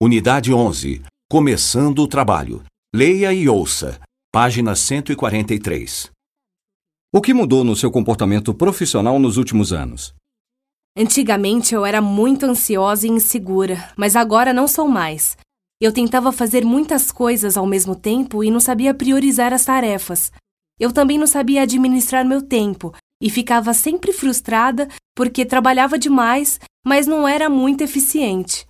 Unidade 11. Começando o trabalho. Leia e ouça. Página 143. O que mudou no seu comportamento profissional nos últimos anos? Antigamente eu era muito ansiosa e insegura, mas agora não sou mais. Eu tentava fazer muitas coisas ao mesmo tempo e não sabia priorizar as tarefas. Eu também não sabia administrar meu tempo e ficava sempre frustrada porque trabalhava demais, mas não era muito eficiente.